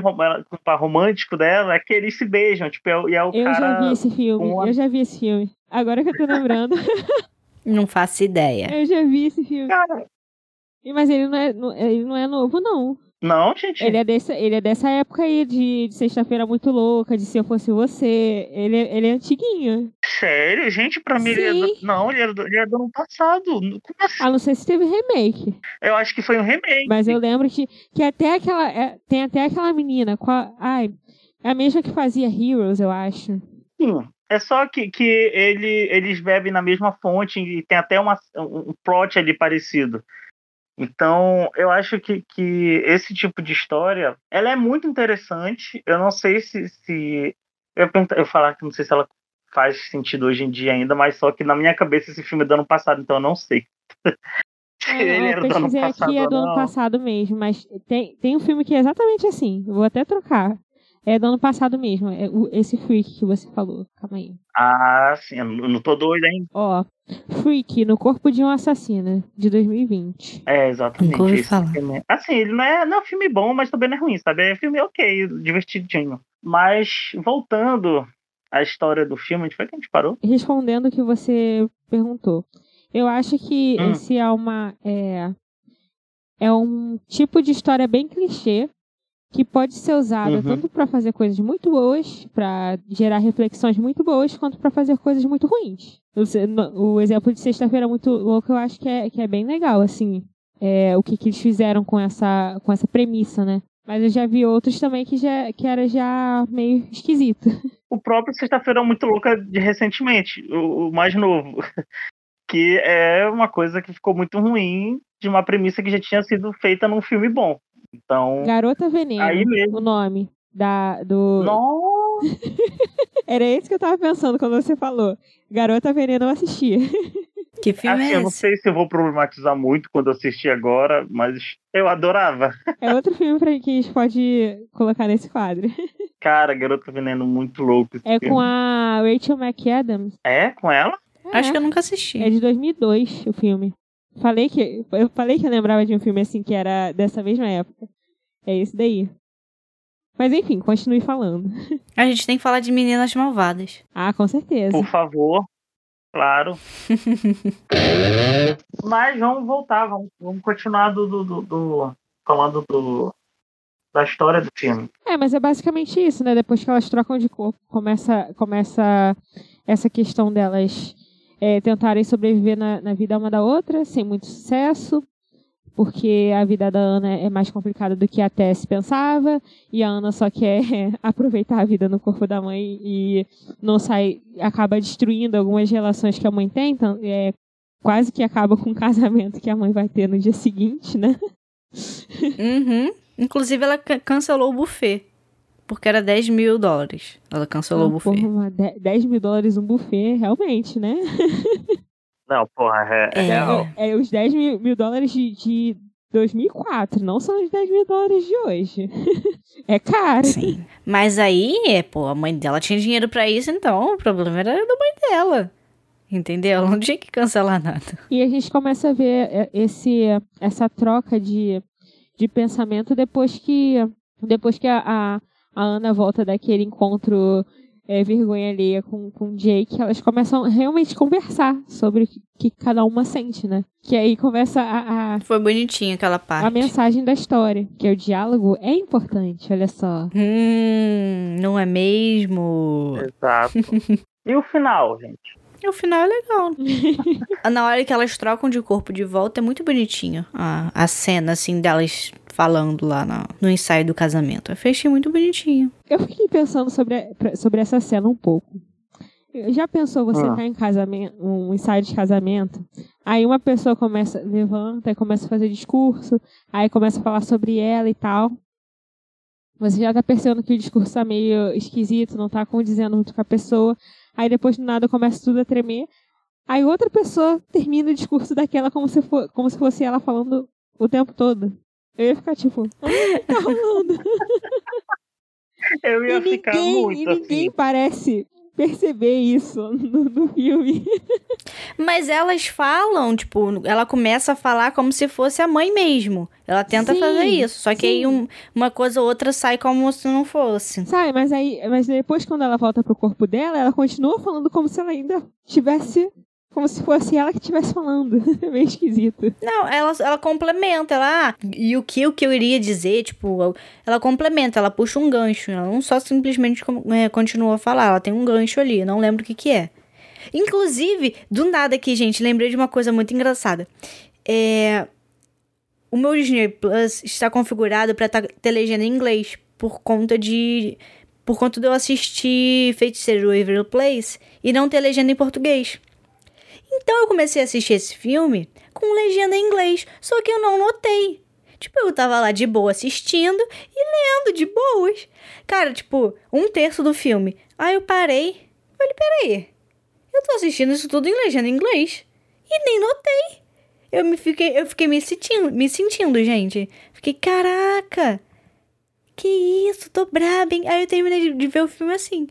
romântico dela, é que eles se beijam, tipo, é, e é o Eu cara. já vi esse filme. com a- Eu já vi esse filme. Agora que eu tô lembrando, Não faço ideia. eu já vi esse filme. Cara, E- Mas ele não é, ele não é novo, não. não, gente. Ele é, desse, ele é dessa época aí de, de Sexta-feira Muito Louca, de Se Eu Fosse Você. Ele, é- ele é antiguinho. Sério, gente, pra mim ele é do... Não, ele era, do... ele era do ano passado. Como assim? Ah, não sei se teve remake. Eu acho que foi um remake. Mas eu lembro que, que até aquela. é, tem até aquela menina. Qual, ai, é a mesma que fazia Heroes, eu acho. Sim. É só que, que ele, eles bebem na mesma fonte e tem até uma, um plot ali parecido. Então, eu acho que, que esse tipo de história, ela é muito interessante. Eu não sei se... se eu, ia eu falar que não sei se ela faz sentido hoje em dia ainda, mas só que na minha cabeça esse filme é do ano passado, então eu não sei. se É, ele eu era do ano pesquisei passado aqui, é do ano passado mesmo, mas tem, tem um filme que é exatamente assim. Vou até trocar. É do ano passado mesmo. É o- esse Freak que você falou. Calma aí. Ah, sim, eu não tô doido ainda. Ó, Freak no corpo de um assassino, de 2020. É, exatamente. Nunca ouvi esse falar. filme. Assim, ele não é, não é um filme bom, mas também não é ruim, sabe? É um filme ok, divertidinho. Mas, voltando à história do filme, onde foi que a gente parou? Respondendo o que você perguntou. Eu acho que Hum. esse é uma. É, é um tipo de história bem clichê que pode ser usada Uhum. tanto para fazer coisas muito boas, para gerar reflexões muito boas, quanto para fazer coisas muito ruins. O exemplo de Sexta-feira Muito Louco eu acho que é, que é bem legal, assim. É, o que, que eles fizeram com essa, com essa premissa, né? Mas eu já vi outros também que, já, que era já meio esquisito. O próprio Sexta-feira Muito Louca de recentemente, o, o mais novo. Que é uma coisa que ficou muito ruim de uma premissa que já tinha sido feita num filme bom. Então, Garota Veneno, Aí mesmo. o nome da, do... nossa, Era esse que eu tava pensando quando você falou. Garota Veneno eu assistia. Que filme assim, é eu não sei se eu vou problematizar muito quando eu assistir agora, mas eu adorava. É outro filme pra que a gente pode colocar nesse quadro. Cara, Garota Veneno muito louco. esse É filme. com a Rachel McAdams. É, com ela? Acho É. que eu nunca assisti. É de 2002 o filme. Falei que eu falei que eu lembrava de um filme assim que era dessa mesma época. É esse daí. Mas enfim, continue falando. A gente tem que falar de Meninas Malvadas. Ah, com certeza. Por favor. Claro. Mas vamos voltar, vamos, vamos continuar do, do, do- do- falando do, da história do filme. É, mas é basicamente isso, né? Depois que elas trocam de corpo, começa, começa essa questão delas é, tentarem sobreviver na, na vida uma da outra, sem muito sucesso, porque a vida da Ana é mais complicada do que a Tess pensava, e a Ana só quer aproveitar a vida no corpo da mãe e não sai, acaba destruindo algumas relações que a mãe tem, então, é, quase que acaba com o casamento que a mãe vai ter no dia seguinte, né? Uhum. Inclusive, ela ca- cancelou o buffet. Porque era 10 mil dólares. Ela cancelou o Ah, buffet. porra, mas de- 10 mil dólares um buffet, realmente, né? Não, porra, é, é, É. real. É, é os 10 mil, mil dólares de, de 2004, não são os 10 mil dólares de hoje. é caro. Sim. Mas aí, é, pô, a mãe dela tinha dinheiro pra isso, então o problema era da mãe dela. Entendeu? Ela não tinha que cancelar nada. E a gente começa a ver é, esse, essa troca de, de pensamento depois que, depois que a, a, a Ana volta daquele encontro é, vergonha alheia com, com o Jake. Elas começam realmente a conversar sobre o que, que cada uma sente, né? Que aí começa a, a, Foi bonitinho aquela parte. a mensagem da história. Que o diálogo é importante, olha só. Hum, não é mesmo? Exato. E o final, gente? E o final é legal. Na hora que elas trocam de corpo de volta, é muito bonitinho a, a cena, assim, delas falando lá na- no ensaio do casamento. Eu achei muito bonitinho. Eu fiquei pensando sobre, sobre essa cena um pouco. Já pensou você Ah. tá em casamento, um ensaio de casamento, aí uma pessoa começa, levanta e começa a fazer discurso, aí começa a falar sobre ela e tal. Você já tá percebendo que o discurso tá meio esquisito, não tá condizendo muito com a pessoa. Aí depois do nada começa tudo a tremer. Aí outra pessoa termina o discurso daquela como se, for, como se fosse ela falando o tempo todo. Eu ia ficar tipo, "Ah, tá rolando? Eu ia e ficar ninguém, muito e ninguém assim. parece perceber isso no, no filme. Mas elas falam, tipo, ela começa a falar como se fosse a mãe mesmo. Ela tenta Sim, fazer isso. Só que aí sim. um- uma coisa ou outra sai como se não fosse. Sabe, mas aí, mas depois quando ela volta pro corpo dela, ela continua falando como se ela ainda tivesse. Como se fosse ela que estivesse falando. É meio esquisito. Não, ela, ela complementa, ela. ah, E o que, o que eu iria dizer, tipo, ela complementa, ela puxa um gancho. Ela não só simplesmente é, continua a falar, ela tem um gancho ali, não lembro o que, que é. Inclusive, do nada aqui, gente, lembrei de uma coisa muito engraçada. É. O meu Disney Plus está configurado para ter legenda em inglês por conta de. Por conta de eu assistir Feiticeiro Waverly Place e não ter legenda em português. Então eu comecei a assistir esse filme com legenda em inglês, só que eu não notei. Tipo, eu tava lá de boa assistindo e lendo de boas. Cara, tipo, um terço do filme. Aí eu parei. Falei, peraí. Eu tô assistindo isso tudo em legenda em inglês. E nem notei. Eu me fiquei, eu fiquei me sentindo, me sentindo, gente. Fiquei, caraca. Que isso, tô braba, hein? Aí eu terminei de, de ver o filme assim.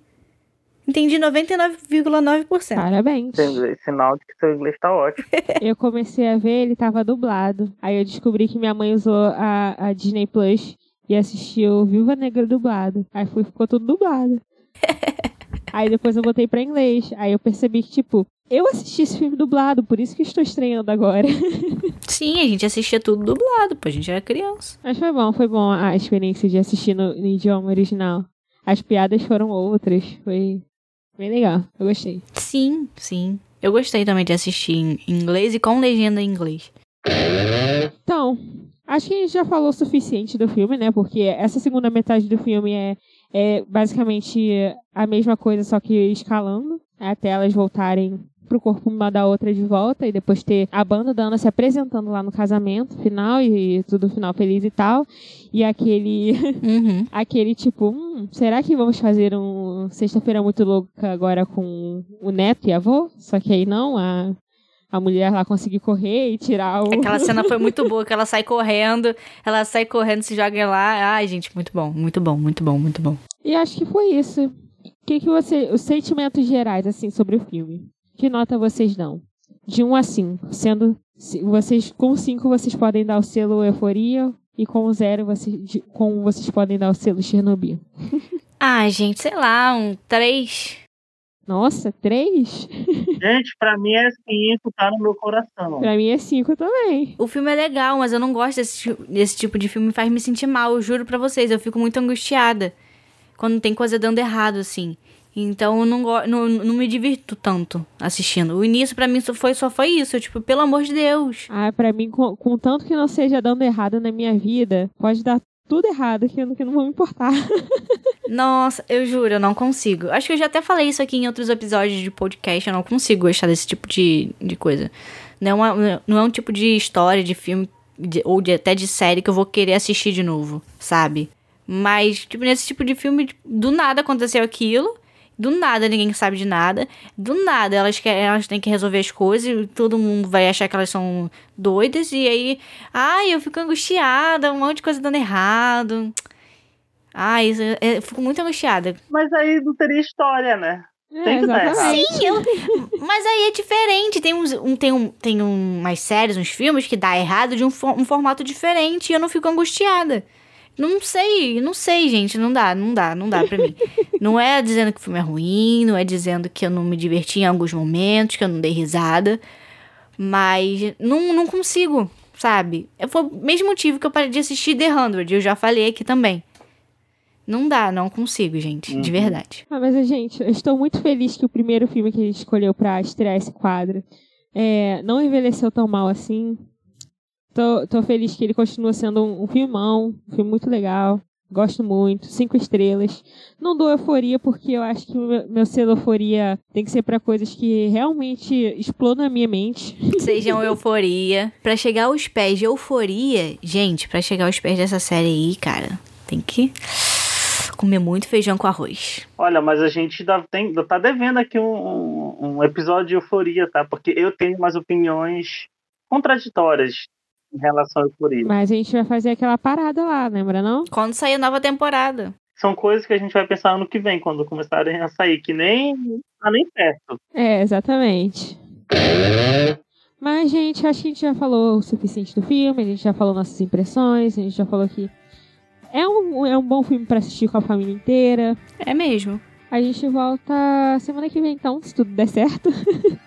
Entendi 99,9%. Parabéns. Sinal de que seu inglês tá ótimo. Eu comecei a ver, ele tava dublado. Aí eu descobri que minha mãe usou a, a Disney Plus e assistiu Viúva Negra dublado. Aí fui, ficou tudo dublado. Aí depois eu botei pra inglês. Aí eu percebi que, tipo, eu assisti esse filme dublado, por isso que estou estranhando agora. Sim, a gente assistia tudo dublado, pô, a gente era criança. Mas foi bom, foi bom a experiência de assistir no, no idioma original. As piadas foram outras, foi bem legal, eu gostei. Sim, sim. Eu gostei também de assistir em inglês e com legenda em inglês. Então, acho que a gente já falou o suficiente do filme, né? Porque essa segunda metade do filme é, é basicamente a mesma coisa, só que escalando, até elas voltarem pro corpo uma da outra de volta e depois ter a banda da Ana se apresentando lá no casamento final e tudo final feliz e tal. E aquele Uhum. aquele tipo, hum, será que vamos fazer um sexta-feira muito louca agora com o neto e a avô? Só que aí não, a, a mulher lá conseguiu correr e tirar o. Aquela cena foi muito boa, que ela sai correndo, ela sai correndo, se joga lá. Ai, gente, muito bom, muito bom, muito bom, muito bom. E acho que foi isso. O que, que você. Os sentimentos gerais, assim, sobre o filme. Que nota vocês dão? De 1 a 5. Sendo. se- Vocês, com 5 vocês podem dar o selo euforia. E com 0 vocês, de- com vocês podem dar o selo Chernobyl. Ai, gente, sei lá, um 3. Nossa, 3? Gente, pra mim é cinco, tá no meu coração. Pra mim é 5 também. O filme é legal, mas eu não gosto desse, desse tipo de filme, faz me sentir mal, eu juro pra vocês, eu fico muito angustiada quando tem coisa dando errado, assim. Então eu não, não, não me divirto tanto assistindo. O início pra mim só foi, só foi isso, eu, tipo, pelo amor de Deus. Ah, pra mim, com, com tanto que não seja dando errado na minha vida, pode dar tudo errado que eu, não- que eu não vou me importar. Nossa, eu juro, eu não consigo. Acho que eu já até falei isso aqui em outros episódios de podcast. Eu não consigo gostar desse tipo de, de coisa. Não é, uma- não é um tipo de história, de filme, de- ou de- até de série que eu vou querer assistir de novo, sabe? Mas, tipo, nesse tipo de filme, tipo, do nada aconteceu aquilo. Do nada ninguém sabe de nada. Do nada elas, querem, elas têm que resolver as coisas e todo mundo vai achar que elas são doidas. E aí, ai, eu fico angustiada, um monte de coisa dando errado. Ai, eu, eu fico muito angustiada. Mas aí não teria história, né? É, Tem que. Sim, eu- mas aí é diferente. Tem, uns, um, tem, um, tem um- umas séries, uns filmes que dá errado de um, fo- um formato diferente e eu não fico angustiada. Não sei, não sei, gente. Não dá, não dá, não dá pra mim. Não é dizendo que o filme é ruim, não é dizendo que eu não me diverti em alguns momentos, que eu não dei risada. Mas não, não consigo, sabe? Foi o mesmo motivo que eu parei de assistir The 100. Eu já falei aqui também. Não dá, não consigo, gente. De Uhum. verdade. Ah, mas, gente, eu estou muito feliz que o primeiro filme que a gente escolheu pra estrear esse quadro é, não envelheceu tão mal assim. Tô, tô feliz que ele continua sendo um, um filmão, um filme muito legal. Gosto muito, cinco estrelas. Não dou euforia porque eu acho que o meu, meu selo euforia tem que ser pra coisas que realmente explodam a minha mente. Sejam euforia. Pra chegar aos pés de euforia, gente, pra chegar aos pés dessa série aí, cara, tem que comer muito feijão com arroz. Olha, mas a gente ainda tem, tá devendo aqui um, um- um episódio de euforia, tá? Porque eu tenho umas opiniões contraditórias em relação à euforia. Mas a gente vai fazer aquela parada lá, lembra não? Quando sair a nova temporada. São coisas que a gente vai pensar ano que vem, quando começarem a sair, que nem tá nem perto. É, exatamente. Mas, gente, acho que a gente já falou o suficiente do filme, a gente já falou nossas impressões, a gente já falou que é um, é um bom filme pra assistir com a família inteira. É mesmo. A gente volta semana que vem, então, se tudo der certo.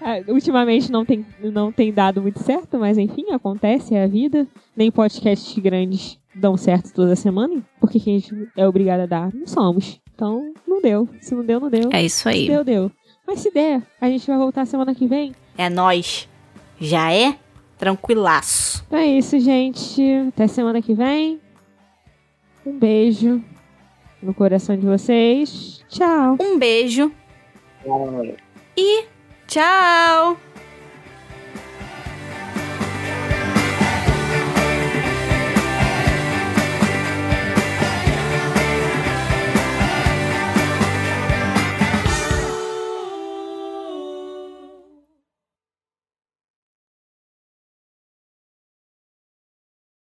Ah, Ultimamente não tem, não tem dado muito certo, mas enfim, acontece, é a vida. Nem podcasts grandes dão certo toda semana, porque que a gente é obrigado a dar? Não somos. Então, não deu. Se não deu, não deu. É isso Se aí. deu, deu. Mas se der, a gente vai voltar semana que vem. É nós. Já é tranquilaço. Então é isso, gente. Até semana que vem. Um beijo no coração de vocês. Tchau. Um beijo Olha. e tchau!